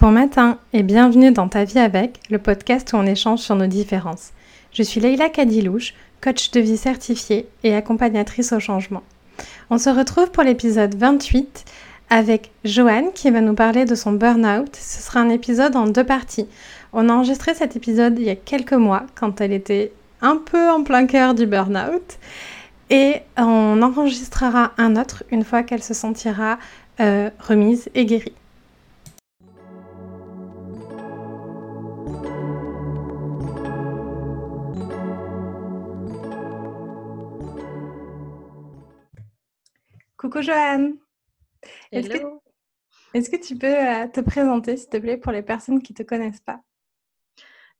Bon matin et bienvenue dans Ta vie avec, le podcast où on échange sur nos différences. Je suis Leïla Kadilouche, coach de vie certifiée et accompagnatrice au changement. On se retrouve pour l'épisode 28 avec Joanne qui va nous parler de son burn-out. Ce sera un épisode en deux parties. On a enregistré cet épisode il y a quelques mois quand elle était un peu en plein cœur du burn-out et on enregistrera un autre une fois qu'elle se sentira euh, remise et guérie. Coucou Joanne. Est-ce que, tu peux euh, te présenter, s'il te plaît, pour les personnes qui ne te connaissent pas?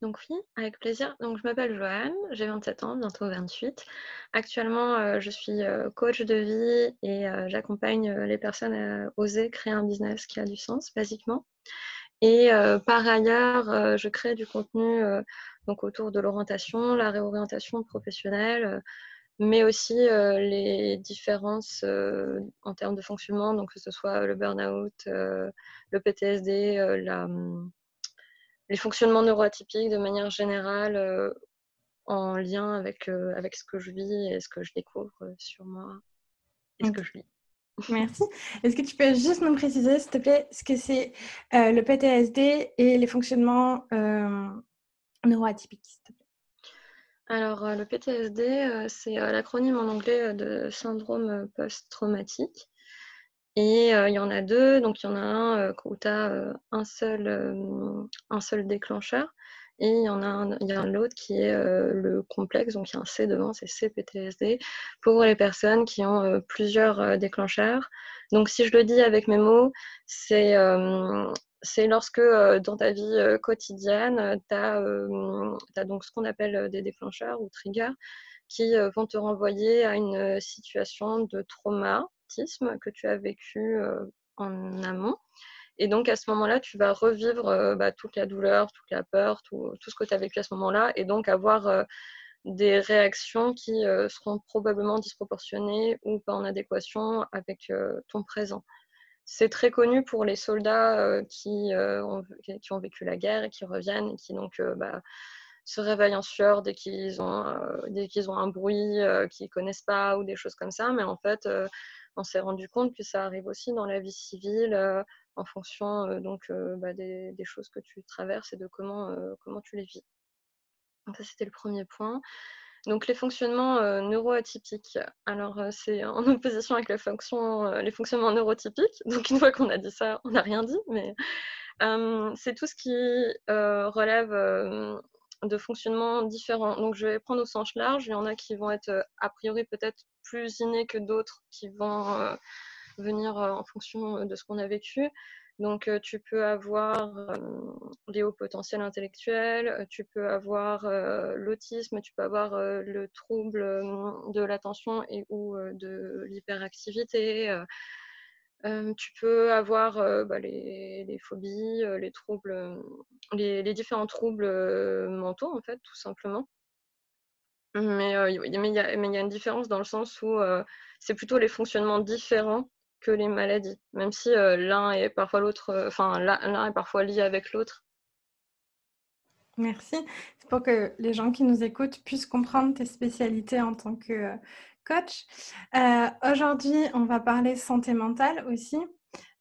Donc oui, avec plaisir. Donc je m'appelle Joanne, j'ai 27 ans, bientôt 28. Actuellement, euh, je suis euh, coach de vie et j'accompagne les personnes à oser créer un business qui a du sens, basiquement. Et par ailleurs, je crée du contenu donc autour de l'orientation, la réorientation professionnelle, mais aussi les différences en termes de fonctionnement, donc que ce soit le burn-out, le PTSD, mmh, les fonctionnements neuroatypiques de manière générale en lien avec, avec ce que je vis et ce que je découvre sur moi et ce que je vis. Merci. Est-ce que tu peux juste nous préciser, s'il te plaît, ce que c'est le PTSD et les fonctionnements neuroatypiques, s'il te plaît? Alors, euh, le PTSD, euh, c'est euh, l'acronyme en anglais de syndrome post-traumatique. Et il y en a deux. Donc, il y en a un où tu as un, seul, déclencheur. Et il y en a un, il y a l'autre qui est le complexe, donc il y a un C devant, c'est CPTSD, pour les personnes qui ont plusieurs déclencheurs. Donc si je le dis avec mes mots, c'est c'est lorsque dans ta vie quotidienne, tu as, donc ce qu'on appelle des déclencheurs ou triggers qui vont te renvoyer à une situation de traumatisme que tu as vécu en amont. Et donc à ce moment-là, tu vas revivre bah, toute la douleur, toute la peur, tout, tout ce que tu as vécu à ce moment-là, et donc avoir des réactions qui seront probablement disproportionnées ou pas en adéquation avec ton présent. C'est très connu pour les soldats euh, qui, euh, ont, qui, ont, vécu la guerre et qui reviennent et qui donc euh, bah, se réveillent en sueur dès qu'ils ont, un bruit qu'ils ne connaissent pas ou des choses comme ça. Mais en fait, on s'est rendu compte que ça arrive aussi dans la vie civile en fonction donc, bah, des, des, choses que tu traverses et de comment, comment tu les vis. Donc ça, c'était le premier point. Donc les fonctionnements euh, neuroatypiques, alors euh, c'est en opposition avec euh, les fonctionnements neurotypiques. Donc une fois qu'on a dit ça, on n'a rien dit, mais c'est tout ce qui relève de fonctionnements différents. Donc je vais prendre au sens large, il y en a qui vont être a priori peut-être plus innés que d'autres qui vont venir en fonction de ce qu'on a vécu. Donc, tu peux avoir des hauts potentiels intellectuels, tu peux avoir l'autisme, tu peux avoir le trouble de l'attention et ou de l'hyperactivité. tu peux avoir bah, les, phobies, les troubles, les, différents troubles mentaux, en fait, tout simplement. Mais il y, a une différence dans le sens où c'est plutôt les fonctionnements différents que les maladies, même si euh, l'un est parfois l'autre, euh, enfin l'un est parfois lié avec l'autre. Merci. C'est pour que les gens qui nous écoutent puissent comprendre tes spécialités en tant que euh, coach. Aujourd'hui, on va parler santé mentale aussi.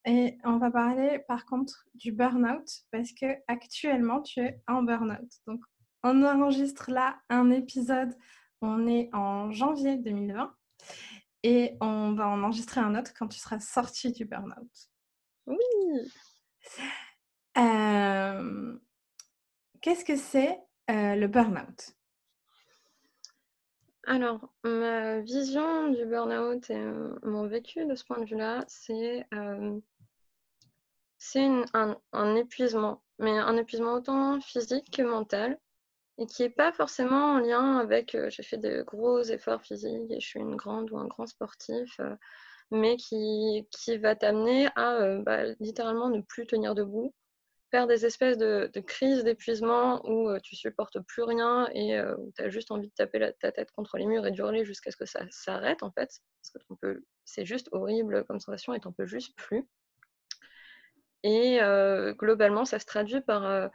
Et on va parler par contre du burn-out parce que actuellement tu es en burn-out. Donc on enregistre là un épisode, on est en janvier 2020 et on va en enregistrer un autre quand tu seras sorti du burn-out. Oui. Euh, qu'est-ce que c'est euh, le burn-out? Alors, ma vision du burn-out et euh, mon vécu de ce point de vue-là, c'est un, épuisement, mais un épuisement autant physique que mental et qui n'est pas forcément en lien avec euh, j'ai fait de gros efforts physiques et je suis une grande ou un grand sportif, euh, mais qui, qui va t'amener à euh, bah, littéralement ne plus tenir debout, faire des espèces de, de crises d'épuisement où tu supportes plus rien et où tu as juste envie de taper ta tête contre les murs et d'hurler jusqu'à ce que ça s'arrête en fait, parce que c'est juste horrible comme sensation et t'en peux juste plus. Et globalement, ça se traduit par,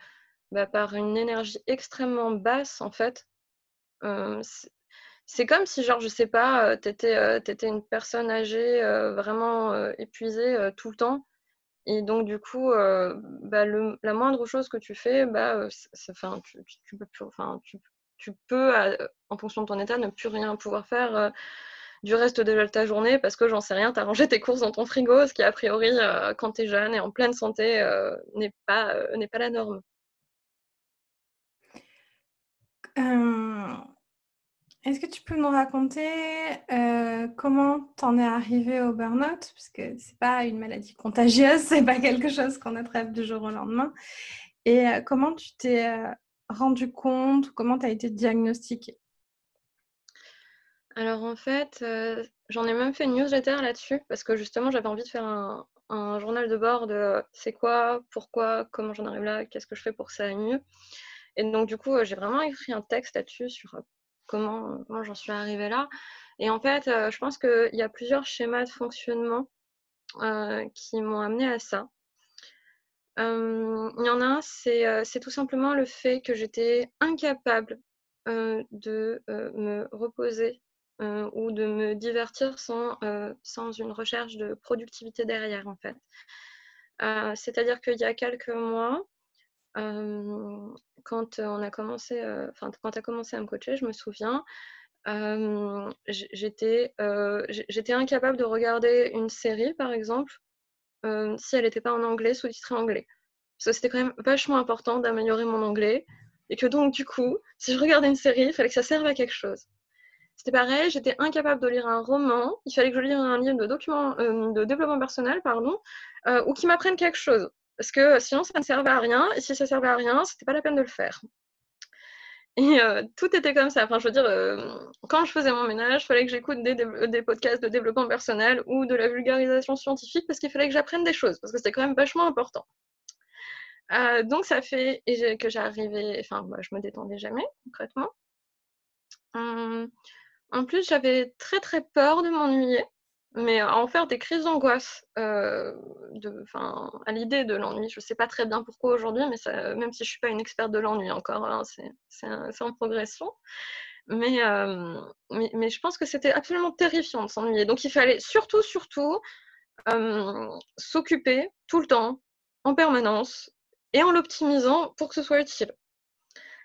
bah, par une énergie extrêmement basse, en fait. c'est comme si, genre, je sais pas, tu étais, une personne âgée, vraiment épuisée tout le temps. Et donc, du coup, bah, la moindre chose que tu fais, bah, tu, peux, tu, peux, en fonction de ton état, ne plus rien pouvoir faire du reste de ta journée parce que j'en sais rien, tu as rangé tes courses dans ton frigo, ce qui a priori, quand tu es jeune et en pleine santé, n'est pas, n'est pas la norme. Est-ce que tu peux nous raconter comment t'en es arrivé au burn-out? Parce que c'est pas une maladie contagieuse, c'est pas quelque chose qu'on attrape du jour au lendemain. Et comment tu t'es rendu compte, comment tu as été diagnostiquée? Alors en fait, euh, j'en ai même fait une newsletter là-dessus parce que justement j'avais envie de faire un, journal de bord de c'est quoi, pourquoi, comment j'en arrive là, qu'est-ce que je fais pour que ça aille mieux. Et donc du coup, euh, j'ai vraiment écrit un texte là-dessus sur euh, comment, j'en suis arrivée là. Et en fait, je pense qu'il y a plusieurs schémas de fonctionnement qui m'ont amené à ça. il y en a un, c'est tout simplement le fait que j'étais incapable de me reposer euh, ou de me divertir sans, euh, sans une recherche de productivité derrière, en fait. Euh, c'est-à-dire qu'il y a quelques mois, quand on a commencé, enfin quand as commencé à me coacher, je me souviens, j'étais incapable de regarder une série, par exemple, si elle n'était pas en anglais, sous-titrée anglais. Parce que c'était quand même vachement important d'améliorer mon anglais. Et que donc, du coup, si je regardais une série, il fallait que ça serve à quelque chose. C'était pareil, j'étais incapable de lire un roman. Il fallait que je lise un livre de, développement personnel, pardon, ou qui m'apprenne quelque chose. Parce que sinon, ça ne servait à rien. Et si ça servait à rien, c'était pas la peine de le faire. Et euh, tout était comme ça. Enfin, je veux dire, quand je faisais mon ménage, il fallait que j'écoute des, podcasts de développement personnel ou de la vulgarisation scientifique parce qu'il fallait que j'apprenne des choses, parce que c'était quand même vachement important. donc, ça fait que j'arrivais, enfin, moi, je me détendais jamais, concrètement. Hum, en plus, j'avais très très peur de m'ennuyer, mais à en faire des crises d'angoisse euh, à l'idée de l'ennui. Je ne sais pas très bien pourquoi aujourd'hui, mais même si je ne suis pas une experte de l'ennui encore, hein, c'est en progression. Euh, mais, mais, je pense que c'était absolument terrifiant de s'ennuyer. Donc il fallait surtout, surtout euh, s'occuper tout le temps, en permanence, et en l'optimisant pour que ce soit utile.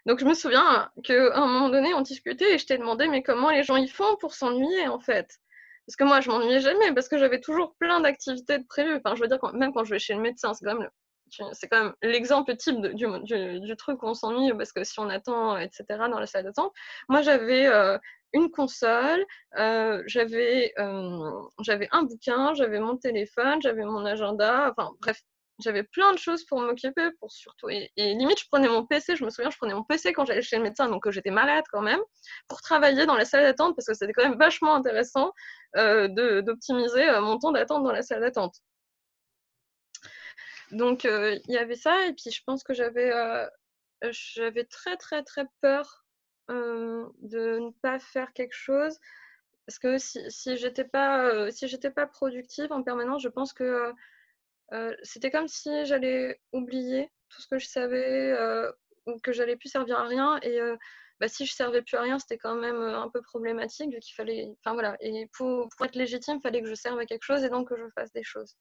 Donc je me souviens qu'à un moment donné, on discutait et je t'ai demandé mais comment les gens y font pour s'ennuyer en fait? Parce que moi, je m'ennuyais jamais parce que j'avais toujours plein d'activités de prévues. Enfin, je veux dire, même quand je vais chez le médecin, c'est quand même quand l'exemple type du, du, truc où on s'ennuie parce que si on attend, etc., dans la salle d'attente. Moi, j'avais euh, une console, euh, euh, j'avais un bouquin, j'avais mon téléphone, j'avais mon agenda, enfin bref, j'avais plein de choses pour m'occuper, pour surtout. Et, limite, je prenais mon PC, je me souviens, je prenais mon PC quand j'allais chez le médecin, donc j'étais malade quand même, pour travailler dans la salle d'attente, parce que c'était quand même vachement intéressant euh, d'optimiser euh, mon temps d'attente dans la salle d'attente. Donc, euh, il y avait ça, et puis je pense que j'avais j'avais très, très, très peur de ne pas faire quelque chose. Parce que si, si j'étais pas, si pas productive en permanence, je pense que euh, c'était comme si j'allais oublier tout ce que je savais euh, ou que j'allais plus servir à rien. Et euh, bah, si je servais plus à rien, c'était quand même un peu problématique vu qu'il fallait. Enfin voilà. Et pour, être légitime, il fallait que je serve à quelque chose et donc que je fasse des choses.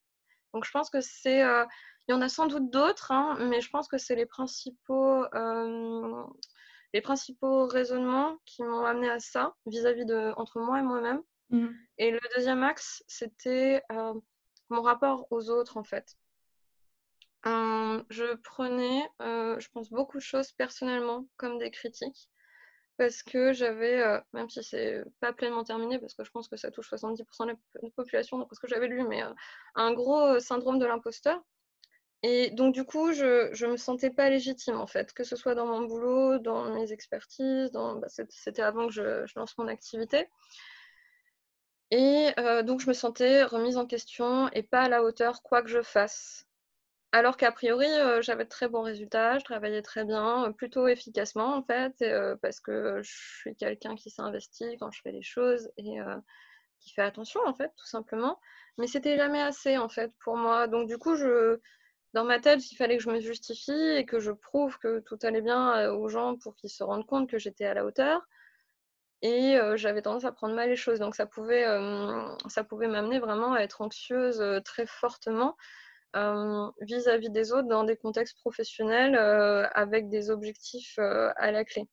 Donc je pense que c'est. il y en a sans doute d'autres, hein, mais je pense que c'est les principaux. les principaux raisonnements qui m'ont amené à ça vis-à-vis de entre moi et moi-même. Mmh. Et le deuxième axe, c'était mon rapport aux autres en fait. Euh, je prenais, euh, je pense, beaucoup de choses personnellement comme des critiques parce que j'avais, euh, même si c'est pas pleinement terminé, parce que je pense que ça touche 70% de la population, d'après ce que j'avais lu, mais un gros syndrome de l'imposteur. Et donc, du coup, je ne me sentais pas légitime, en fait, que ce soit dans mon boulot, dans mes expertises, bah, c'était avant que je, lance mon activité. Et euh, donc, je me sentais remise en question et pas à la hauteur, quoi que je fasse. Alors qu'a priori, euh, j'avais de très bons résultats, je travaillais très bien, plutôt efficacement en fait, euh, parce que je suis quelqu'un qui s'investit quand je fais les choses et qui fait attention en fait, tout simplement. Mais c'était jamais assez en fait pour moi. Donc du coup, dans ma tête, il fallait que je me justifie et que je prouve que tout allait bien aux gens pour qu'ils se rendent compte que j'étais à la hauteur. Et j'avais tendance à prendre mal les choses. Donc ça pouvait, pouvait m'amener vraiment à être anxieuse très fortement vis-à-vis des autres dans des contextes professionnels avec des objectifs à la clé.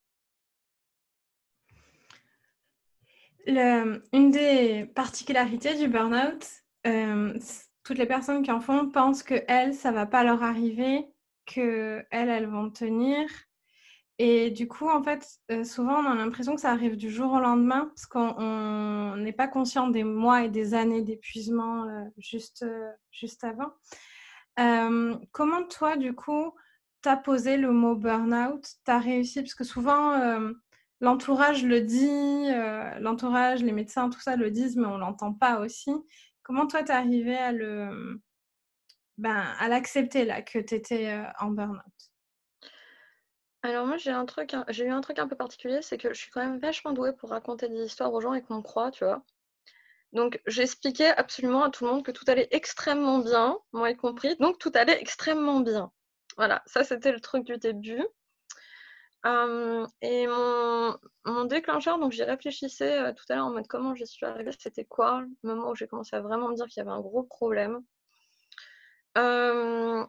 une des particularités du burn-out, toutes les personnes qui en font pensent que elles, ça va pas leur arriver, que elles, elles vont tenir. Et du coup, en fait, souvent, on a l'impression que ça arrive du jour au lendemain, parce qu'on n'est pas conscient des mois et des années d'épuisement juste, juste avant. comment toi, du coup, tu as posé le mot burn-out? Tu as réussi? Parce que souvent, l'entourage le dit, l'entourage, les médecins, tout ça le disent, mais on l'entend pas aussi. Comment toi, tu es arrivé à le ben, l'accepter là que tu étais en burn-out? Alors moi j'ai eu un truc un peu particulier, c'est que je suis quand même vachement douée pour raconter des histoires aux gens et qu'on croit, tu vois. Donc j'expliquais absolument à tout le monde que tout allait extrêmement bien, moi y compris, donc tout allait extrêmement bien. Voilà, ça c'était le truc du début et mon, déclencheur, donc j'y réfléchissais tout à l'heure en mode comment j'y suis arrivée, c'était quoi le moment où j'ai commencé à vraiment me dire qu'il y avait un gros problème.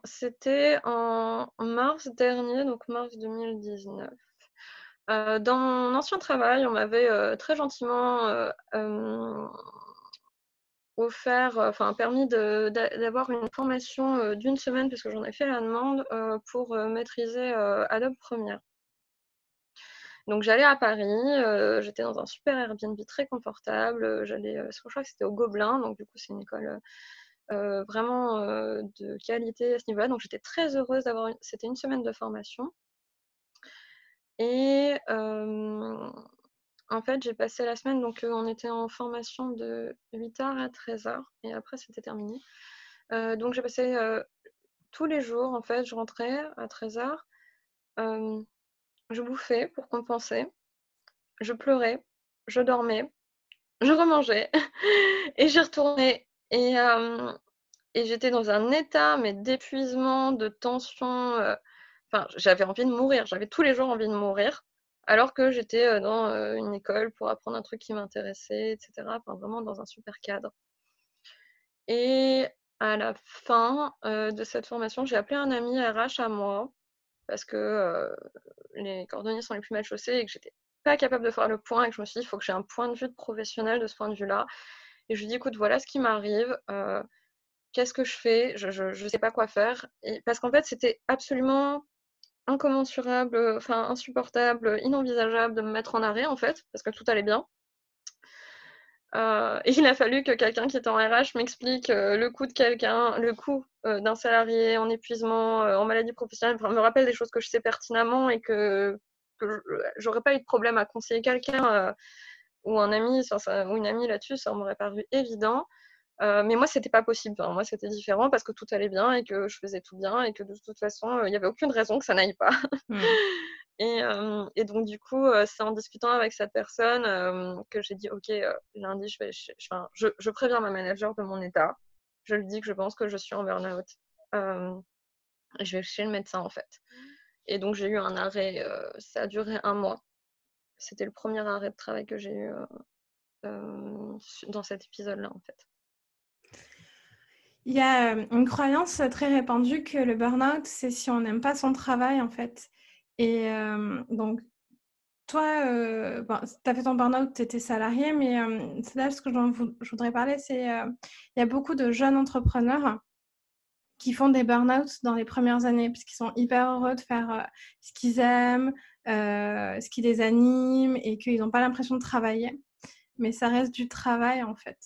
C'était en mars dernier, donc mars 2019. dans mon ancien travail, on m'avait très gentiment offert, enfin permis d'avoir une formation d'une semaine, parce que j'en ai fait la demande, pour maîtriser Adobe Premiere. Donc j'allais à Paris, euh, j'étais dans un super Airbnb très confortable. Euh, j'allais, euh, je crois que c'était au Gobelin, donc du coup c'est une école vraiment de qualité à ce niveau-là. Donc j'étais très heureuse d'avoir, c'était une semaine de formation. Et en fait j'ai passé la semaine, donc on était en formation de 8h à 13h et après c'était terminé. donc j'ai passé tous les jours, en fait, je rentrais à 13h je bouffais pour compenser, je pleurais, je dormais, je remangeais et j'y retournais. Et, j'étais dans un état mais d'épuisement, de tension. Enfin, j'avais envie de mourir. J'avais tous les jours envie de mourir, alors que j'étais dans une école pour apprendre un truc qui m'intéressait, etc. Enfin, vraiment dans un super cadre. Et à la fin de cette formation, j'ai appelé un ami RH à moi parce que les cordonniers sont les plus mal chaussés et que j'étais pas capable de faire le point et que je me suis dit, il faut que j'ai un point de vue professionnel de ce point de vue-là. Et je lui dis, écoute, voilà ce qui m'arrive, qu'est-ce que je fais? Je ne sais pas quoi faire. Parce qu'en fait, c'était absolument incommensurable, enfin insupportable, inenvisageable de me mettre en arrêt, en fait, parce que tout allait bien. Euh, et il a fallu que quelqu'un qui était en RH m'explique euh, le coût de quelqu'un, le coût euh, d'un salarié en épuisement, en maladie professionnelle, enfin, me rappelle des choses que je sais pertinemment et que, que j'aurais pas eu de problème à conseiller quelqu'un ou un ami ou une amie là-dessus, ça m'aurait paru évident. mais moi, c'était pas possible. moi, c'était différent parce que tout allait bien et que je faisais tout bien et que de toute façon, il n'y avait aucune raison que ça n'aille pas. Mmh. Et, donc, du coup, c'est en discutant avec cette personne que j'ai dit, OK, lundi, je, vais, je, préviens ma manager de mon état. Je lui dis que je pense que je suis en burn-out. je vais chez le médecin, en fait. Et donc, j'ai eu un arrêt. ça a duré un mois. C'était le premier arrêt de travail que j'ai eu dans cet épisode-là, en fait. Il y a une croyance très répandue que le burn-out, c'est si on n'aime pas son travail, en fait. Et donc, toi, tu as fait ton burn-out, tu étais salarié, mais c'est là ce que je voudrais parler, c'est il y a beaucoup de jeunes entrepreneurs qui font des burn-out dans les premières années, parce qu'ils sont hyper heureux de faire ce qu'ils aiment, ce qui les anime, et qu'ils n'ont pas l'impression de travailler. Mais ça reste du travail, en fait.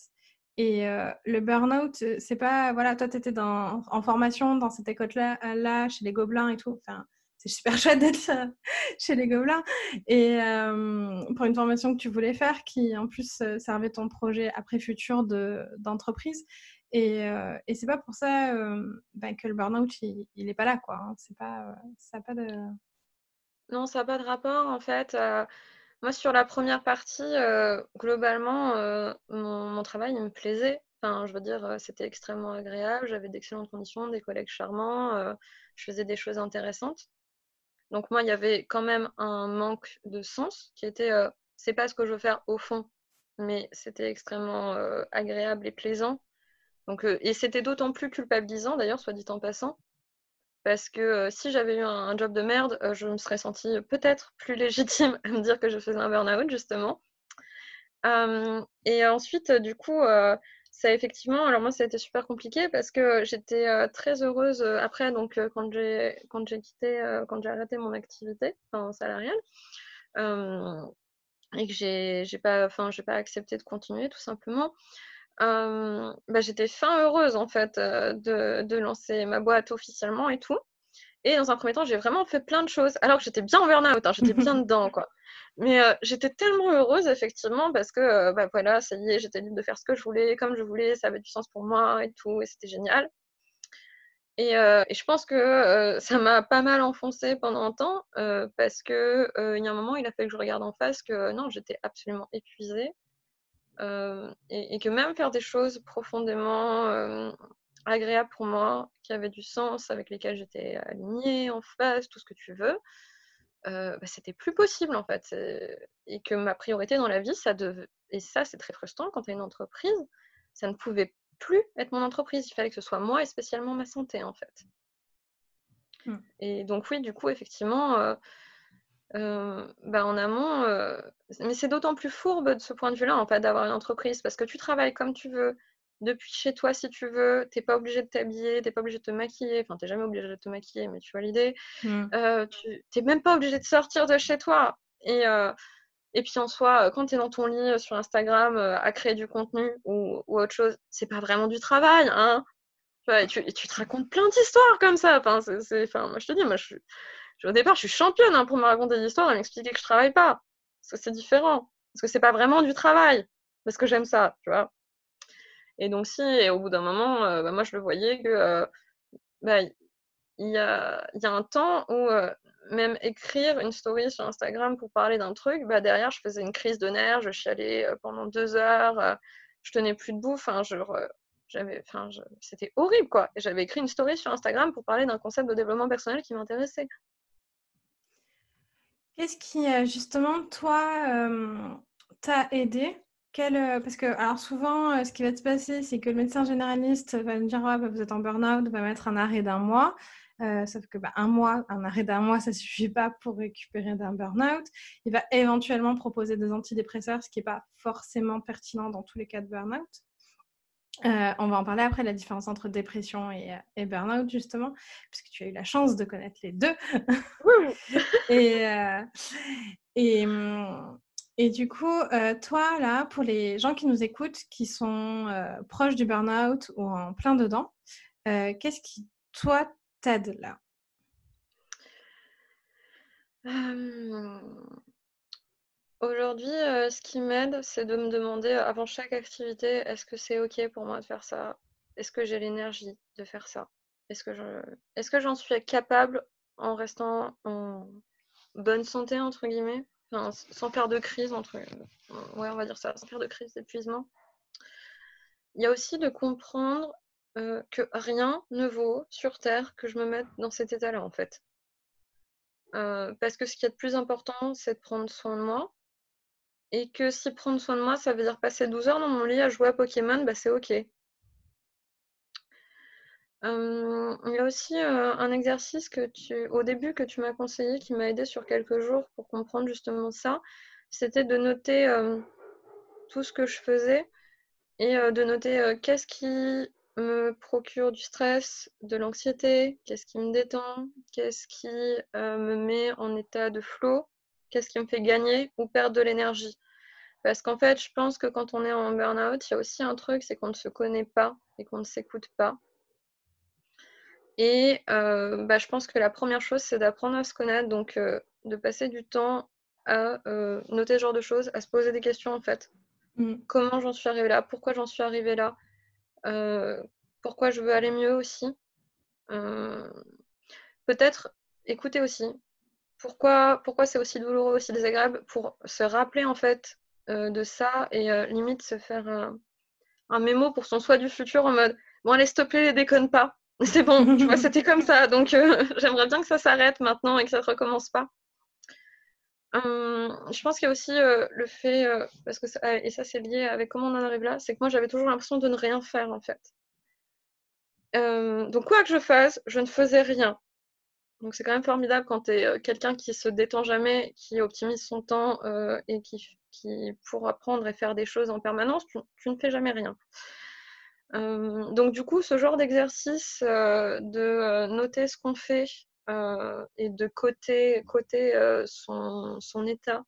Et le burn-out, c'est pas, voilà, toi, tu étais en formation dans cette école-là, là, chez les Gobelins et tout. Enfin, c'est super chouette d'être chez les Gobelins. Et pour une formation que tu voulais faire, qui en plus servait ton projet après futur d'entreprise. et, et c'est pas pour ça ben, que le burn-out, il n'est pas là. Quoi, hein. C'est pas, ça n'a pas de. Non, ça n'a pas de rapport. En fait, moi, sur la première partie, globalement, mon, travail, il me plaisait. Je veux dire, c'était extrêmement agréable. J'avais d'excellentes conditions, des collègues charmants. je faisais des choses intéressantes. Donc moi, il y avait quand même un manque de sens qui était, c'est pas ce que je veux faire au fond, mais c'était extrêmement agréable et plaisant. Donc, et c'était d'autant plus culpabilisant, d'ailleurs, soit dit en passant, parce que si j'avais eu un, job de merde, je me serais sentie peut-être plus légitime à me dire que je faisais un burn-out, justement. et ensuite, du coup, ça effectivement, alors moi, ça a été super compliqué parce que j'étais très heureuse après, donc quand j'ai quitté, quand j'ai arrêté mon activité enfin, salariale, et que j'ai pas, enfin, j'ai pas accepté de continuer tout simplement. Bah, j'étais fin heureuse en fait de, de, lancer ma boîte officiellement et tout. Et dans un premier temps, j'ai vraiment fait plein de choses, alors que j'étais bien en burn-out, hein, j'étais bien dedans, quoi. Mais j'étais tellement heureuse, effectivement, parce que, bah voilà, ça y est, j'étais libre de faire ce que je voulais, comme je voulais, ça avait du sens pour moi et tout, et c'était génial. Et, et, je pense que ça m'a pas mal enfoncé pendant un temps, parce qu'il il y a un moment, il a fallu que je regarde en face que non, j'étais absolument épuisée. Et, et, que même faire des choses profondément agréables pour moi, qui avaient du sens, avec lesquelles j'étais alignée, en face, tout ce que tu veux, bah, c'était plus possible en fait. Et que ma priorité dans la vie, ça devait... et ça c'est très frustrant quand tu as une entreprise, ça ne pouvait plus être mon entreprise, il fallait que ce soit moi et spécialement ma santé en fait. Mmh. Et donc oui, du coup, effectivement, bah, en amont, mais c'est d'autant plus fourbe de ce point de vue-là, en fait, d'avoir une entreprise, parce que tu travailles comme tu veux, depuis chez toi si tu veux, t'es pas obligé de t'habiller, t'es pas obligé de te maquiller, enfin t'es jamais obligé de te maquiller, mais tu vois l'idée. Mmh. Euh, tu t'es même pas obligé de sortir de chez toi. Et, et puis en soi, quand tu es dans ton lit sur Instagram à créer du contenu ou, ou autre chose, c'est pas vraiment du travail, hein. Tu, tu, te racontes plein d'histoires comme ça. Enfin, c'est, enfin, moi je te dis, moi je, au départ, je suis championne hein, pour me raconter des histoires et m'expliquer que je travaille pas. Parce que c'est différent. Parce que c'est pas vraiment du travail. Parce que j'aime ça, tu vois. Et donc, si, et au bout d'un moment, euh, bah, moi, je le voyais que euh, bah, il y, a, un temps où euh, même écrire une story sur Instagram pour parler d'un truc, bah, derrière, je faisais une crise de nerfs, je chialais pendant deux heures, je tenais plus debout, enfin, c'était horrible, quoi. J'avais écrit une story sur Instagram pour parler d'un concept de développement personnel qui m'intéressait. Qu'est-ce qui, justement, toi, t'a aidé? Euh, parce que, alors souvent, euh, ce qui va se passer, c'est que le médecin généraliste va me dire bah, vous êtes en burn-out, va mettre un arrêt d'un mois. Euh, sauf que bah, un mois, un arrêt d'un mois, ça ne suffit pas pour récupérer d'un burn-out. Il va éventuellement proposer des antidépresseurs, ce qui n'est pas forcément pertinent dans tous les cas de burn-out. On va en parler après, la différence entre dépression et, et burn-out, justement, puisque tu as eu la chance de connaître les deux. et, et, hum, et du coup, euh, toi, là, pour les gens qui nous écoutent, qui sont euh, proches du burn-out ou en plein dedans, euh, qu'est-ce qui, toi, t'aide là? Aujourd'hui, ce qui m'aide, c'est de me demander avant chaque activité, est-ce que c'est OK pour moi de faire ça? Est-ce que j'ai l'énergie de faire ça? Est-ce que, je... est-ce que j'en suis capable en restant en bonne santé, entre guillemets? Sans faire de crise, entre, ouais, on va dire ça, sans faire de crise d'épuisement. Il y a aussi de comprendre euh, que rien ne vaut sur Terre que je me mette dans cet état-là, en fait. Euh, parce que ce qui est le plus important, c'est de prendre soin de moi. Et que si prendre soin de moi, ça veut dire passer 12 heures dans mon lit à jouer à Pokémon, bah c'est ok. il y a aussi un exercice que tu, au début que tu m'as conseillé, qui m'a aidé sur quelques jours pour comprendre justement ça. C'était de noter tout ce que je faisais et de noter qu'est-ce qui me procure du stress, de l'anxiété, qu'est-ce qui me détend, qu'est-ce qui me met en état de flow, qu'est-ce qui me fait gagner ou perdre de l'énergie. Parce qu'en fait, je pense que quand on est en burn-out, il y a aussi un truc, c'est qu'on ne se connaît pas et qu'on ne s'écoute pas. Et euh, bah, je pense que la première chose, c'est d'apprendre à se connaître, donc euh, de passer du temps à euh, noter ce genre de choses, à se poser des questions en fait. Mm. Comment j'en suis arrivée là? Pourquoi j'en suis arrivée là? Pourquoi je veux aller mieux aussi? Peut-être écouter aussi. Pourquoi, c'est aussi douloureux, aussi désagréable Pour se rappeler en fait de ça et limite se faire un mémo pour son soi du futur en mode Bon, allez, s'il te plaît, déconne pas. C'est bon, c'était comme ça. Donc, euh, j'aimerais bien que ça s'arrête maintenant et que ça ne recommence pas. Hum, je pense qu'il y a aussi euh, le fait, euh, parce que et ça c'est lié avec comment on en arrive là, c'est que moi j'avais toujours l'impression de ne rien faire en fait. Hum, donc quoi que je fasse, je ne faisais rien. Donc c'est quand même formidable quand tu es quelqu'un qui se détend jamais, qui optimise son temps et qui, qui, pour apprendre et faire des choses en permanence, tu, ne fais jamais rien. Hum, donc du coup, ce genre d'exercice de noter ce qu'on fait euh, et de côté euh, son, son, état,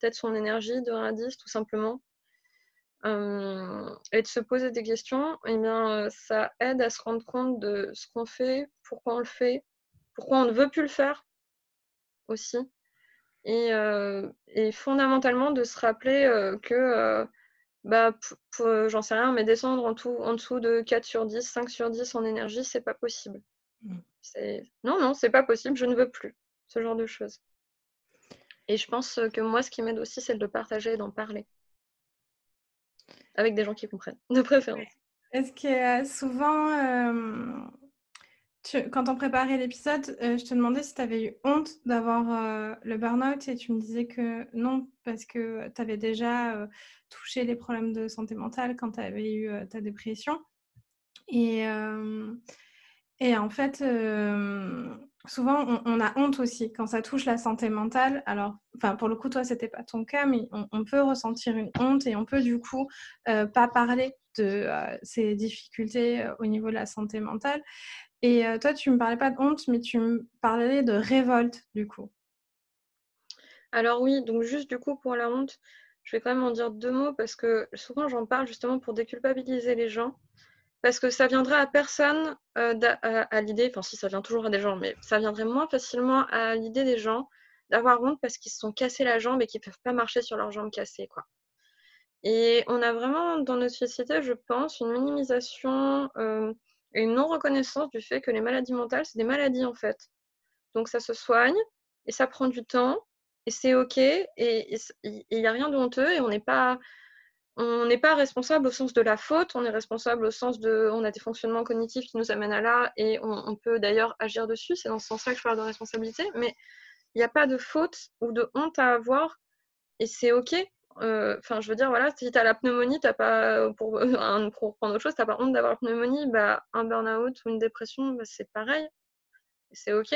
peut-être son énergie de 1 à 10 tout simplement, euh, et de se poser des questions, eh bien, ça aide à se rendre compte de ce qu'on fait, pourquoi on le fait, pourquoi on ne veut plus le faire aussi. Et, et fondamentalement de se rappeler que, bah, j'en sais rien, mais descendre en, tout, en dessous de 4 sur 10, 5 sur 10 en énergie, c'est pas possible. Mmh. Non, non, c'est pas possible, je ne veux plus. Ce genre de choses. Et je pense que moi, ce qui m'aide aussi, c'est de le partager et d'en parler. Avec des gens qui comprennent, de préférence. Est-ce que souvent, euh, quand on préparait l'épisode, euh, je te demandais si tu avais eu honte d'avoir euh, le burn-out et tu me disais que non, parce que tu avais déjà touché les problèmes de santé mentale quand tu avais eu ta dépression. Et en fait, euh, souvent, on, a honte aussi quand ça touche la santé mentale. Alors, pour le coup, toi, c'était pas ton cas, mais on, peut ressentir une honte et on peut du coup euh, pas parler de euh, ces difficultés au niveau de la santé mentale. Et toi, tu me parlais pas de honte, mais tu me parlais de révolte du coup. Alors oui, donc juste du coup pour la honte, je vais quand même en dire deux mots parce que souvent j'en parle justement pour déculpabiliser les gens parce que ça viendrait à personne euh, à, l'idée, enfin si ça vient toujours à des gens, mais ça viendrait moins facilement à l'idée des gens d'avoir honte parce qu'ils se sont cassés la jambe et qu'ils ne peuvent pas marcher sur leur jambe cassée. Quoi. Et on a vraiment dans notre société, je pense, une minimisation euh, et une non-reconnaissance du fait que les maladies mentales, c'est des maladies en fait. Donc ça se soigne et ça prend du temps et c'est ok et il n'y a rien de honteux et on n'est pas on n'est pas responsable au sens de la faute, on est responsable au sens de, on a des fonctionnements cognitifs qui nous amènent à là et on, peut d'ailleurs agir dessus, c'est dans ce sens-là que je parle de responsabilité, mais il n'y a pas de faute ou de honte à avoir et c'est ok. Euh, enfin, je veux dire, voilà, si tu as la pneumonie, t'as pas, pour, pour prendre autre chose, tu n'as pas honte d'avoir la pneumonie, bah, un burn-out ou une dépression, bah, c'est pareil, c'est ok.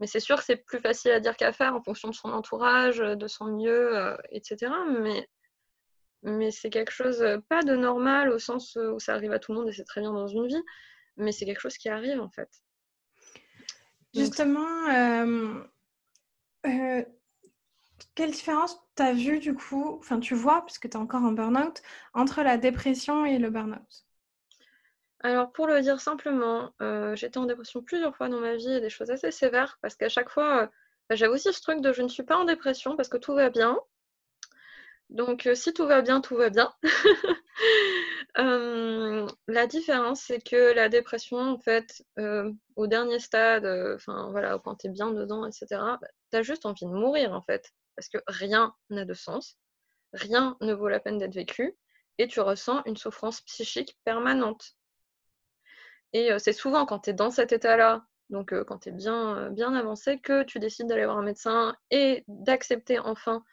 Mais c'est sûr que c'est plus facile à dire qu'à faire en fonction de son entourage, de son milieu, euh, etc. Mais mais c'est quelque chose, euh, pas de normal au sens euh, où ça arrive à tout le monde et c'est très bien dans une vie, mais c'est quelque chose qui arrive en fait. Justement, euh, quelle différence tu as vu du coup, enfin tu vois, puisque tu es encore en burn-out, entre la dépression et le burn-out? Alors, pour le dire simplement, j'étais en dépression plusieurs fois dans ma vie et des choses assez sévères parce qu'à chaque fois, bah, j'avais aussi ce truc de je ne suis pas en dépression parce que tout va bien. Donc, euh, si tout va bien, tout va bien. Euh, la différence, c'est que la dépression, en fait, euh, au dernier stade, enfin voilà, quand tu es bien dedans, etc., tu as juste envie de mourir, en fait. Parce que rien n'a de sens, rien ne vaut la peine d'être vécu, et tu ressens une souffrance psychique permanente. Et c'est souvent quand tu es dans cet état-là, donc quand tu es bien, bien avancé, que tu décides d'aller voir un médecin et d'accepter enfin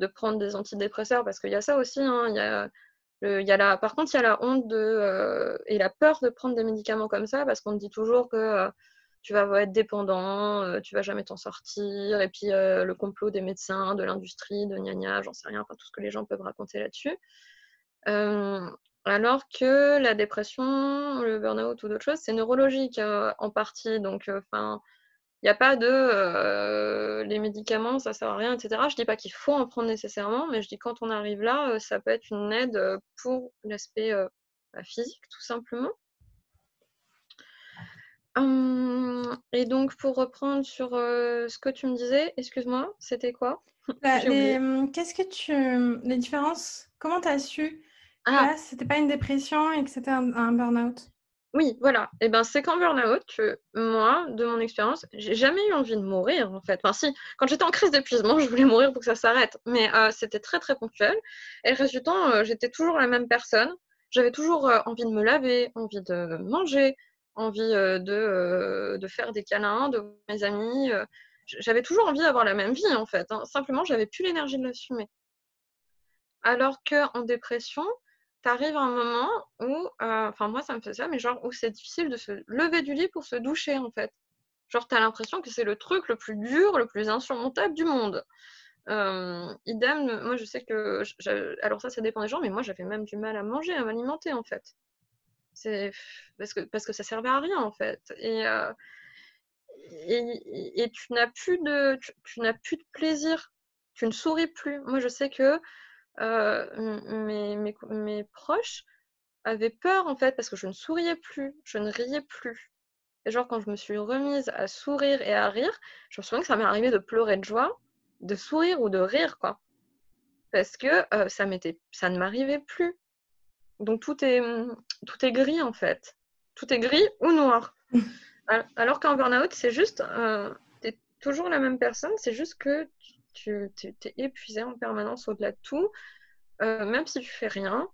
de prendre des antidépresseurs parce qu'il y a ça aussi. Hein, y a, la, par contre, il y a la honte de, euh, et la peur de prendre des médicaments comme ça parce qu'on te dit toujours que euh, tu vas être dépendant, euh, tu vas jamais t'en sortir, et puis le complot des médecins, de l'industrie, de gna j'en sais rien, enfin tout ce que les gens peuvent raconter là-dessus. alors que la dépression, le burn-out ou d'autres choses, c'est neurologique en partie. Donc, enfin, il n'y a pas de euh, les médicaments, ça sert à rien, etc. Je dis pas qu'il faut en prendre nécessairement, mais je dis quand on arrive là, euh, ça peut être une aide euh, pour l'aspect bah, physique, tout simplement. Hum, et donc, pour reprendre sur ce que tu me disais, excuse-moi, c'était quoi? Bah, hum, Qu'est-ce que tu. Les différences, comment tu as su ah. c'était pas une dépression et que c'était un, un burn-out? Oui, voilà. Et ben, c'est qu'en burn-out que moi, de mon expérience, j'ai jamais eu envie de mourir, en fait. Enfin, si, quand j'étais en crise d'épuisement, je voulais mourir pour que ça s'arrête. Mais euh, c'était très, très ponctuel. Et le reste du temps, euh, j'étais toujours la même personne. j'avais toujours envie de me laver, envie de manger, envie de, de, faire des câlins de mes amis. J'avais toujours envie d'avoir la même vie, en fait. Hein. Simplement, j'avais plus l'énergie de l'assumer. Alors qu'en dépression, tu arrives à un moment où, enfin, moi, ça me fait ça, mais genre où c'est difficile de se lever du lit pour se doucher, en fait. Genre, tu as l'impression que c'est le truc le plus dur, le plus insurmontable du monde. Idem, moi je sais que. Alors ça, ça dépend des gens, mais moi j'avais même du mal à manger, à m'alimenter en fait. Parce que, ça servait à rien en fait. Et, euh, tu n'as plus, de, tu, n'as plus de plaisir. Tu ne souris plus. Moi je sais que euh, mes, proches avaient peur en fait parce que je ne souriais plus, je ne riais plus. Et genre, quand je me suis remise à sourire et à rire, je me souviens que ça m'est arrivé de pleurer de joie, de sourire ou de rire, quoi. Parce que euh, ça, ça ne m'arrivait plus. Donc tout est, tout est gris, en fait. Tout est gris ou noir. Alors qu'en burn-out, c'est juste, euh, tu es toujours la même personne, c'est juste que tu, es épuisé en permanence au-delà de tout. Euh, même si tu fais rien,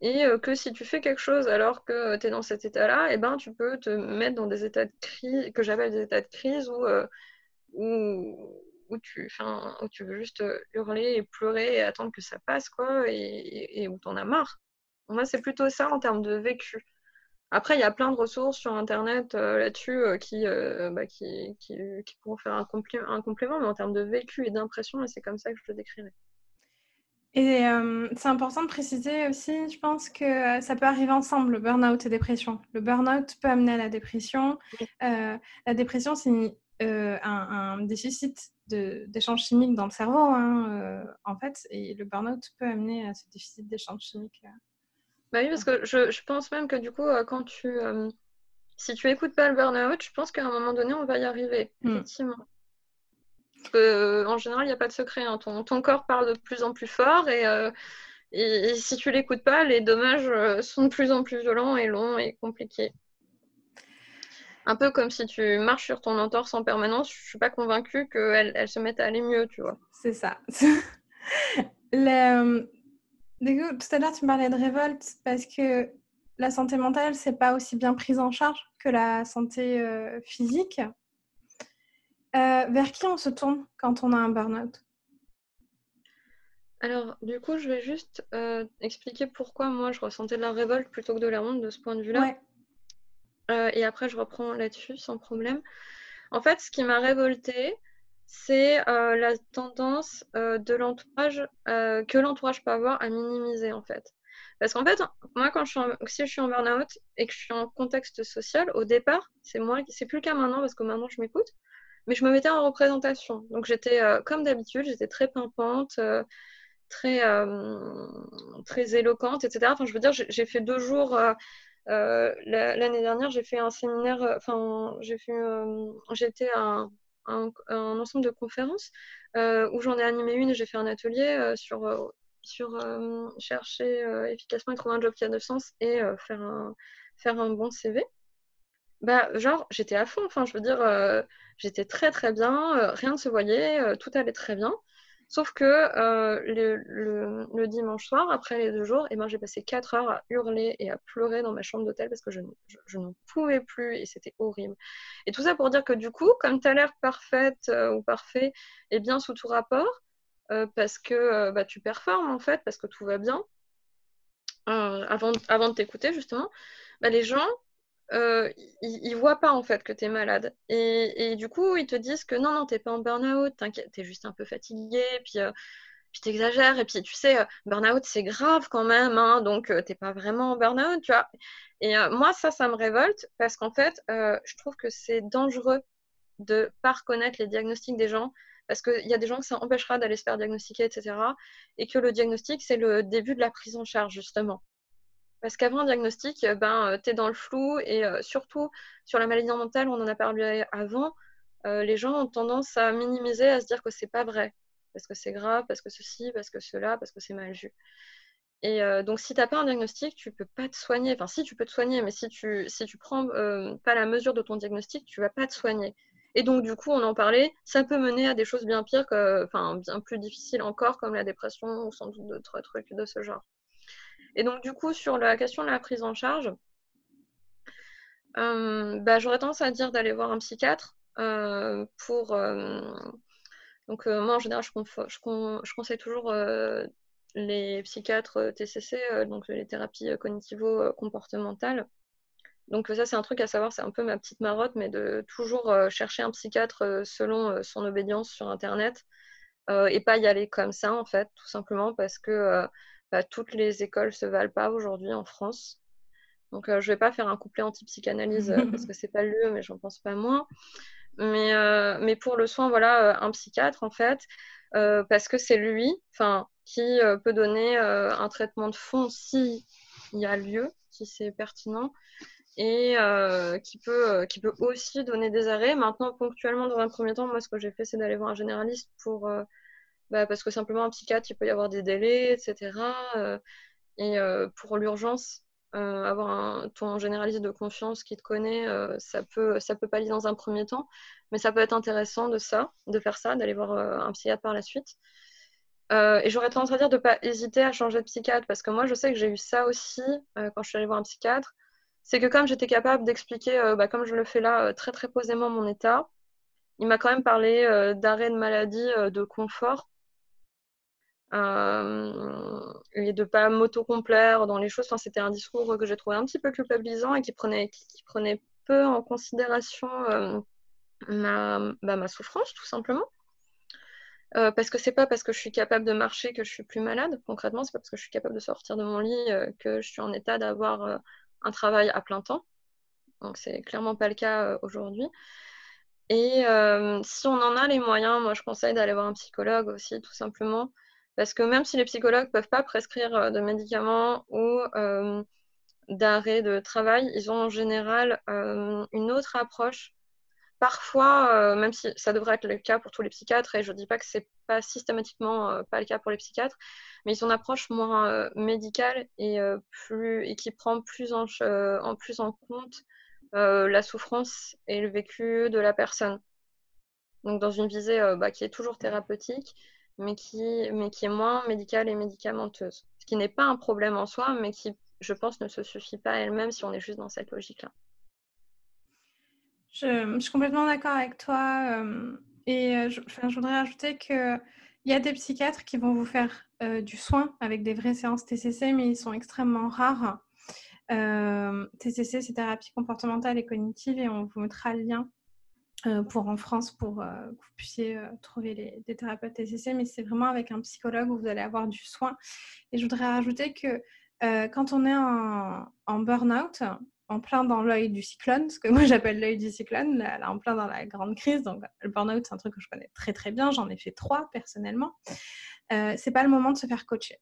et euh, que si tu fais quelque chose alors que tu es dans cet état-là, eh ben, tu peux te mettre dans des états de crise, que j'appelle des états de crise, où, euh, où, tu, où tu veux juste hurler et pleurer et attendre que ça passe, quoi, et, où tu en as marre. Moi, c'est plutôt ça en termes de vécu. Après, il y a plein de ressources sur Internet là-dessus qui, bah, qui, qui, qui, pourront faire un, un, complément, mais en termes de vécu et d'impression, c'est comme ça que je le décrirais. Et euh, c'est important de préciser aussi, je pense que ça peut arriver ensemble, le burn-out et dépression. Le burn-out peut amener à la dépression. Euh, la dépression, c'est euh, un, déficit d'échange chimique dans le cerveau, hein, en fait, et le burn-out peut amener à ce déficit d'échange chimique. Bah oui, parce que je, je, pense même que du coup, quand tu... si tu écoutes pas le burn-out, je pense qu'à un moment donné, on va y arriver, hmm. effectivement. Euh, en général, il n'y a pas de secret. Hein. Ton, corps parle de plus en plus fort euh, et, si tu l'écoutes pas, les dommages euh, sont de plus en plus violents et longs et compliqués. Un peu comme si tu marches sur ton entorse en permanence, je suis pas convaincue qu'elle elle se mette à aller mieux, tu vois. C'est ça. Le... tout à l'heure, tu me parlais de révolte parce que la santé mentale, c'est pas aussi bien prise en charge que la santé physique. Euh, vers qui on se tourne quand on a un burn-out? Alors, du coup, je vais juste euh, expliquer pourquoi moi je ressentais de la révolte plutôt que de la honte de ce point de vue-là. Euh, et après, je reprends là-dessus sans problème. En fait, ce qui m'a révolté, c'est la tendance de l'entourage que l'entourage peut avoir à minimiser en fait. Parce qu'en fait, moi, quand je si je suis en burn-out et que je suis en contexte social, au départ, c'est moi, c'est plus le cas maintenant parce que maintenant je m'écoute mais je me mettais en représentation. Donc j'étais euh, comme d'habitude, j'étais très pimpante, euh, très, euh, très éloquente, etc. Enfin, je veux dire, j'ai fait deux jours. L'année dernière, j'ai fait un séminaire, enfin, j'ai fait, j'étais à un, ensemble de conférences où j'en ai animé une et j'ai fait un atelier sur, sur chercher efficacement et trouver un job qui a de sens et faire, un, faire un bon CV. Bah, genre, j'étais à fond, enfin, je veux dire, J'étais très très bien, euh, rien ne se voyait, euh, tout allait très bien. Sauf que euh, le, dimanche soir, après les deux jours, eh ben, j'ai passé quatre heures à hurler et à pleurer dans ma chambre d'hôtel parce que je, n'en pouvais plus et c'était horrible. Et tout ça pour dire que du coup, comme tu as l'air parfaite ou parfait et bien sous tout rapport, parce que bah, tu performes en fait, parce que tout va bien, avant, avant de t'écouter justement, bah, les gens euh, ils, voient pas en fait que tu es malade. Et, du coup, ils te disent que non, non, t'es pas en burn-out, t'inquiète, t'es juste un peu fatigué, puis, euh, puis t'exagères, et puis tu sais, euh, burn-out c'est grave quand même, hein, donc euh, t'es pas vraiment en burn-out, tu vois. Et moi, ça, ça me révolte parce qu'en fait, je trouve que c'est dangereux de pas reconnaître les diagnostics des gens parce qu'il y a des gens que ça empêchera d'aller se faire diagnostiquer, etc. Et que le diagnostic, c'est le début de la prise en charge, justement. Parce qu'avant un diagnostic, euh, ben, euh, tu es dans le flou et euh, surtout sur la maladie mentale, on en a parlé avant, les gens ont tendance à minimiser, à se dire que c'est pas vrai, parce que c'est grave, parce que ceci, parce que cela, parce que c'est mal vu. Et donc, si tu n'as pas un diagnostic, tu peux pas te soigner. Enfin, si tu peux te soigner, mais si tu si tu prends pas la mesure de ton diagnostic, tu vas pas te soigner. Et donc, du coup, on en parlait, ça peut mener à des choses bien pires, bien plus difficiles encore, comme la dépression ou sans doute d'autres trucs de ce genre. Et donc, du coup, sur la question de la prise en charge, bah, j'aurais tendance à dire d'aller voir un psychiatre pour. donc, moi, en général, je, je, je conseille toujours les psychiatres TCC, donc les thérapies cognitivo-comportementales. Donc ça, c'est un truc à savoir, c'est un peu ma petite marotte, mais de toujours chercher un psychiatre selon son obédience sur Internet et pas y aller comme ça, en fait, tout simplement parce que bah, toutes les écoles se valent pas aujourd'hui en France. Donc je vais pas faire un couplet anti-psychanalyse parce que c'est pas le lieu, mais j'en pense pas moins. Mais, mais pour le soin, voilà, un psychiatre, en fait, parce que c'est lui, qui peut donner un traitement de fond s'il y a lieu, si c'est pertinent et euh, qui, peut, euh, aussi donner des arrêts. Maintenant, ponctuellement, dans un premier temps, moi, ce que j'ai fait, c'est d'aller voir un généraliste pour, euh, bah, parce que simplement un psychiatre, il peut y avoir des délais, etc. et pour l'urgence, avoir un, ton généraliste de confiance qui te connaît, ça peut, ça peut pallier dans un premier temps, mais ça peut être intéressant de ça, de faire ça, d'aller voir un psychiatre par la suite. et j'aurais tendance à dire de ne pas hésiter à changer de psychiatre, parce que moi, je sais que j'ai eu ça aussi quand je suis allée voir un psychiatre c'est que comme j'étais capable d'expliquer, euh, bah, comme je le fais là, euh, très très posément mon état, il m'a quand même parlé euh, d'arrêt de maladie, de confort, et de pas m'auto-complaire dans les choses. Enfin, c'était un discours que j'ai trouvé un petit peu culpabilisant et qui prenait, qui, prenait peu en considération ma, bah, ma souffrance, tout simplement. parce que c'est pas parce que je suis capable de marcher que je suis plus malade. Concrètement, c'est pas parce que je suis capable de sortir de mon lit que je suis en état d'avoir un travail à plein temps. Donc, c'est clairement pas le cas euh, aujourd'hui. Et euh, si on en a les moyens, moi, je conseille d'aller voir un psychologue aussi, tout simplement. Parce que même si les psychologues ne peuvent pas prescrire euh, de médicaments ou d'arrêt de travail, ils ont en général une autre approche parfois, euh, même si ça devrait être le cas pour tous les psychiatres, et je ne dis pas que ce n'est pas systématiquement euh, pas le cas pour les psychiatres, mais ils ont une approche moins euh, médicale et, qui prend plus en, en plus en compte la souffrance et le vécu de la personne. Donc dans une visée bah, qui est toujours thérapeutique, mais qui, mais est moins médicale et médicamenteuse. Ce qui n'est pas un problème en soi, mais qui, je pense, ne se suffit pas elle-même si on est juste dans cette logique-là. Je, suis complètement d'accord avec toi. Euh, et euh, je, je, voudrais ajouter qu'il y a des psychiatres qui vont vous faire euh, du soin avec des vraies séances TCC, mais ils sont extrêmement rares. TCC, c'est thérapie comportementale et cognitive, et on vous mettra le lien pour en France pour que vous puissiez trouver les, des thérapeutes TCC, mais c'est vraiment avec un psychologue où vous allez avoir du soin. Et je voudrais rajouter que quand on est en, en burn-out, en plein dans l'œil du cyclone, ce que moi j'appelle l'œil du cyclone, là, en plein dans la grande crise. Donc le burn-out, c'est un truc que je connais très très bien. J'en ai fait trois personnellement. Euh, c'est pas le moment de se faire coacher.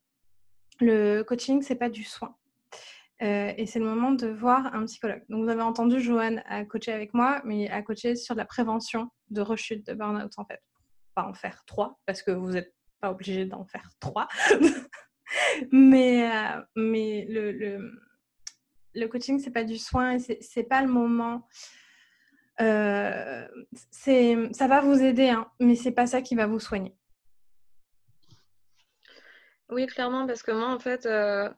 Le coaching, c'est pas du soin. Euh, et c'est le moment de voir un psychologue. Donc, vous avez entendu Joanne à coacher avec moi, mais à coacher sur la prévention de rechute de burn-out, en fait. Pas en faire trois, parce que vous n'êtes pas obligé d'en faire trois. mais euh, mais le, le, le coaching, c'est pas du soin, c'est pas le moment. Euh, ça va vous aider, hein, mais c'est pas ça qui va vous soigner. Oui, clairement, parce que moi, en fait, euh,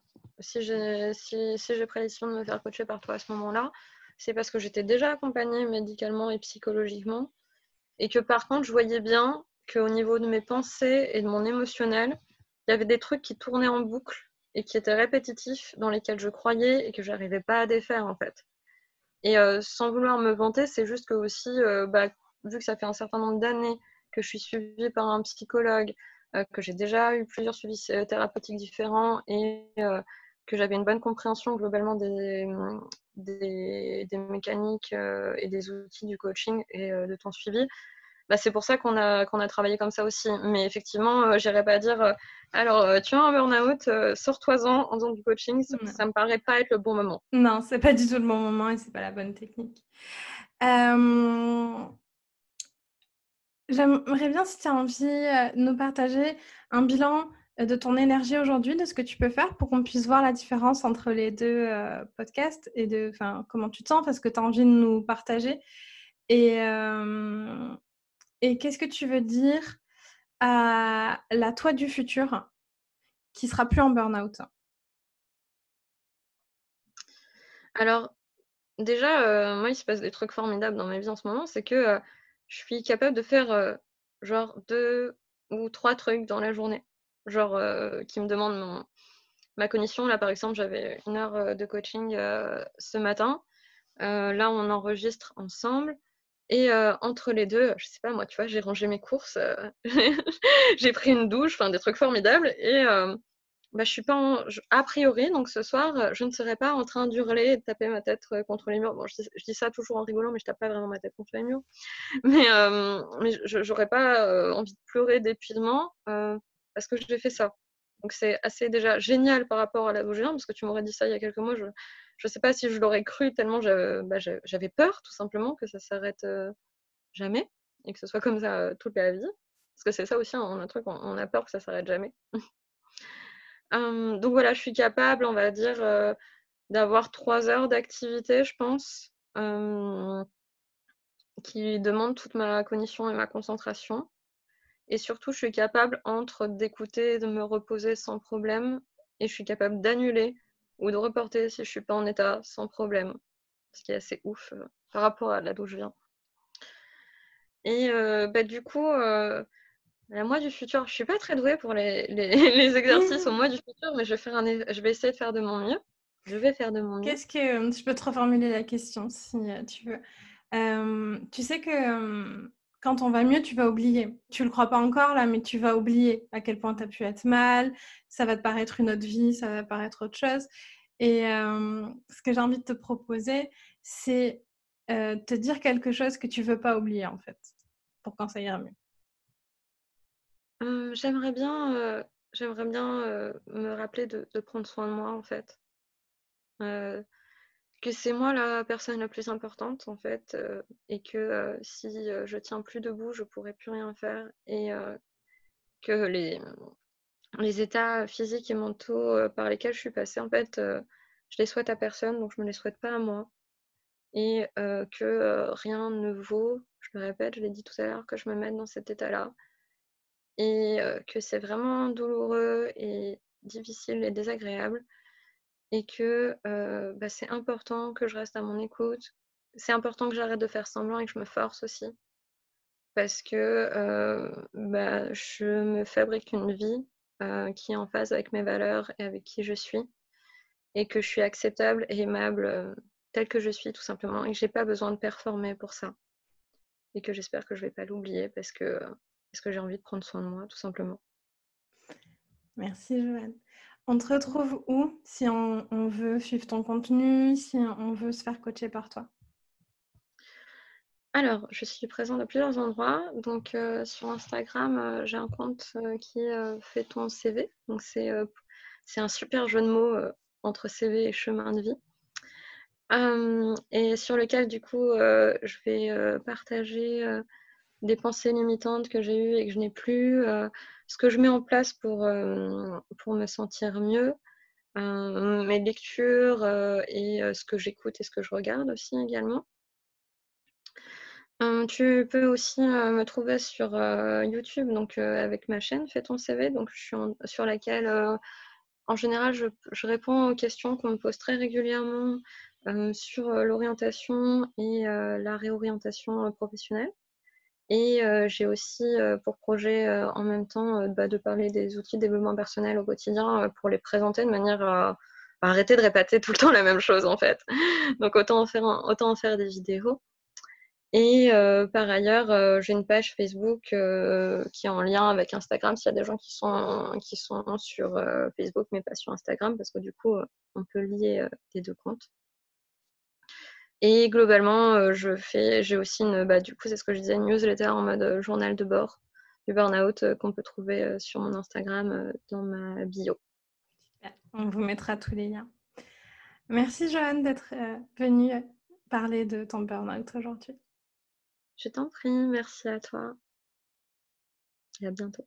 si j'ai si, si pris la de me faire coacher par toi à ce moment-là, c'est parce que j'étais déjà accompagnée médicalement et psychologiquement, et que par contre, je voyais bien qu'au niveau de mes pensées et de mon émotionnel, il y avait des trucs qui tournaient en boucle et qui étaient répétitifs, dans lesquels je croyais et que j'arrivais pas à défaire en fait. Et euh, sans vouloir me vanter, c'est juste que aussi, euh, bah, vu que ça fait un certain nombre d'années que je suis suivie par un psychologue, euh, que j'ai déjà eu plusieurs suivis thérapeutiques différents et que j'avais une bonne compréhension globalement des, des, des mécaniques et des outils du coaching et de ton suivi, bah, c'est pour ça qu'on a, qu'on a travaillé comme ça aussi. Mais effectivement, euh, j'irais pas dire euh, alors euh, tu as un burn-out, sors-toi-en en faisant du coaching. Ça, ne me paraît pas être le bon moment. Non, c'est pas du tout le bon moment et c'est pas la bonne technique. J'aimerais bien si tu as envie nous partager un bilan de ton énergie aujourd'hui, de ce que tu peux faire pour qu'on puisse voir la différence entre les deux podcasts et de comment tu te sens parce que tu as envie de nous partager. Et, et qu'est-ce que tu veux dire à la toi du futur qui sera plus en burn-out? Alors, déjà, moi, il se passe des trucs formidables dans ma vie en ce moment, c'est que, je suis capable de faire, genre 2 ou 3 trucs dans la journée. Genre, heu, qui me demandent mon ma cognition. Là, par exemple, j'avais 1 heure, heu, de coaching, heu, ce matin. Là, on enregistre ensemble et entre les 2, je sais pas moi, tu vois, j'ai rangé mes courses, j'ai pris une douche, enfin des trucs formidables et bah, je suis pas en a priori, donc ce soir, je ne serai pas en train d'hurler et de taper ma tête, contre les murs. Bon, je dis ça toujours en rigolant, mais je tape pas vraiment ma tête contre les murs. Mais mais je pas, envie de pleurer d'épuisement, parce que j'ai fait ça. Donc c'est assez déjà génial par rapport à viens, parce que tu m'aurais dit ça il y a quelques mois, je je sais pas si je l'aurais cru tellement bah, j'avais peur tout simplement que ça s'arrête, heu, jamais et que ce soit comme ça, heu, toute la vie. Parce que c'est ça aussi, on a un truc, on a peur que ça s'arrête jamais. Hem, donc voilà, je suis capable, on va dire, heu, d'avoir 3 heures d'activité, je pense, hem qui demandent toute ma cognition et ma concentration et surtout, je suis capable entre d'écouter de me reposer sans problème et je suis capable d'annuler ou de reporter si je suis pas en état sans problème. Ce qui est assez ouf, heu, par rapport à là d'où je viens. Et heu, bah, du coup, heu, la moi du futur, je suis pas très douée pour les les exercices au moi du futur, mais je vais faire un je vais essayer de faire de mon mieux. Je vais faire de mon mieux. Qu'est-ce que je peux te reformuler la question si, tu veux. Tu sais que, quand on va mieux, tu vas oublier. Tu le crois pas encore là, mais tu vas oublier à quel point tu as pu être mal. Ça va te paraître une autre vie, ça va paraître autre chose et hem, ce que j'ai envie de te proposer, c'est, heu, te dire quelque chose que tu veux pas oublier, en fait, pour quand ça ira mieux. Heu, j'aimerais bien, j'aimerais bien, me rappeler de prendre soin de moi, en fait. Que c'est moi la personne la plus importante, en fait, heu et que, heu, si, heu, je tiens plus debout, je pourrais plus rien faire et que les, les états physiques et mentaux, par lesquels je suis passée, en fait, je les souhaite à personne, donc je me les souhaite pas à moi et que, rien ne vaut, je le répète, je l'ai dit tout à l'heure, que je me mette dans cet état-là et heu, que c'est vraiment douloureux et difficile et désagréable et que, bah, c'est important que je reste à mon écoute. C'est important que j'arrête de faire semblant et que je me force aussi parce que, bah, je me fabrique une vie, qui est en phase avec mes valeurs et avec qui je suis et que je suis acceptable et aimable, telle que je suis tout simplement et que j'ai pas besoin de performer pour ça et que j'espère que je vais pas l'oublier parce que, parce que j'ai envie de prendre soin de moi tout simplement. Merci Joanne. On te retrouve où si on veut suivre ton contenu, si on veut se faire coacher par toi? Alors, je suis présente à plusieurs endroits. Donc, heu, sur Instagram, heu, j'ai un compte, heu, qui Fais ton CV. Donc c'est, un super jeu de mots, entre CV et chemin de vie. Et sur lequel du coup, je vais, partager, des pensées limitantes que j'ai eues et que je n'ai plus, ce que je mets en place pour, hem, pour me sentir mieux, heu, mes lectures, heu et ce que j'écoute et ce que je regarde aussi également. Tu peux aussi, me trouver sur, YouTube, donc avec ma chaîne Fais ton CV, donc sur laquelle, en général, je réponds aux questions qu'on me pose très régulièrement, sur, l'orientation et la réorientation, professionnelle et j'ai aussi, pour projet, en même temps, bah, de parler des outils de développement personnel au quotidien, pour les présenter de manière à arrêter de répéter tout le temps la même chose, en fait. Donc autant en faire autant en faire des vidéos et par ailleurs, j'ai une page Facebook, qui est en lien avec Instagram, s'il y a des gens qui sont qui sont sur, Facebook, mais pas sur Instagram, parce que du coup, on peut lier, les 2 comptes. Et globalement, heu, je fais j'ai aussi une, bah, du coup, c'est ce que je disais, une newsletter en mode, heu, journal de bord du burn-out, heu, qu'on peut trouver, sur mon Instagram, dans ma bio. On vous mettra tous les liens. Merci Joanne d'être, venue, parler de ton burn-out aujourd'hui. Je t'en prie, merci à toi. Et à bientôt.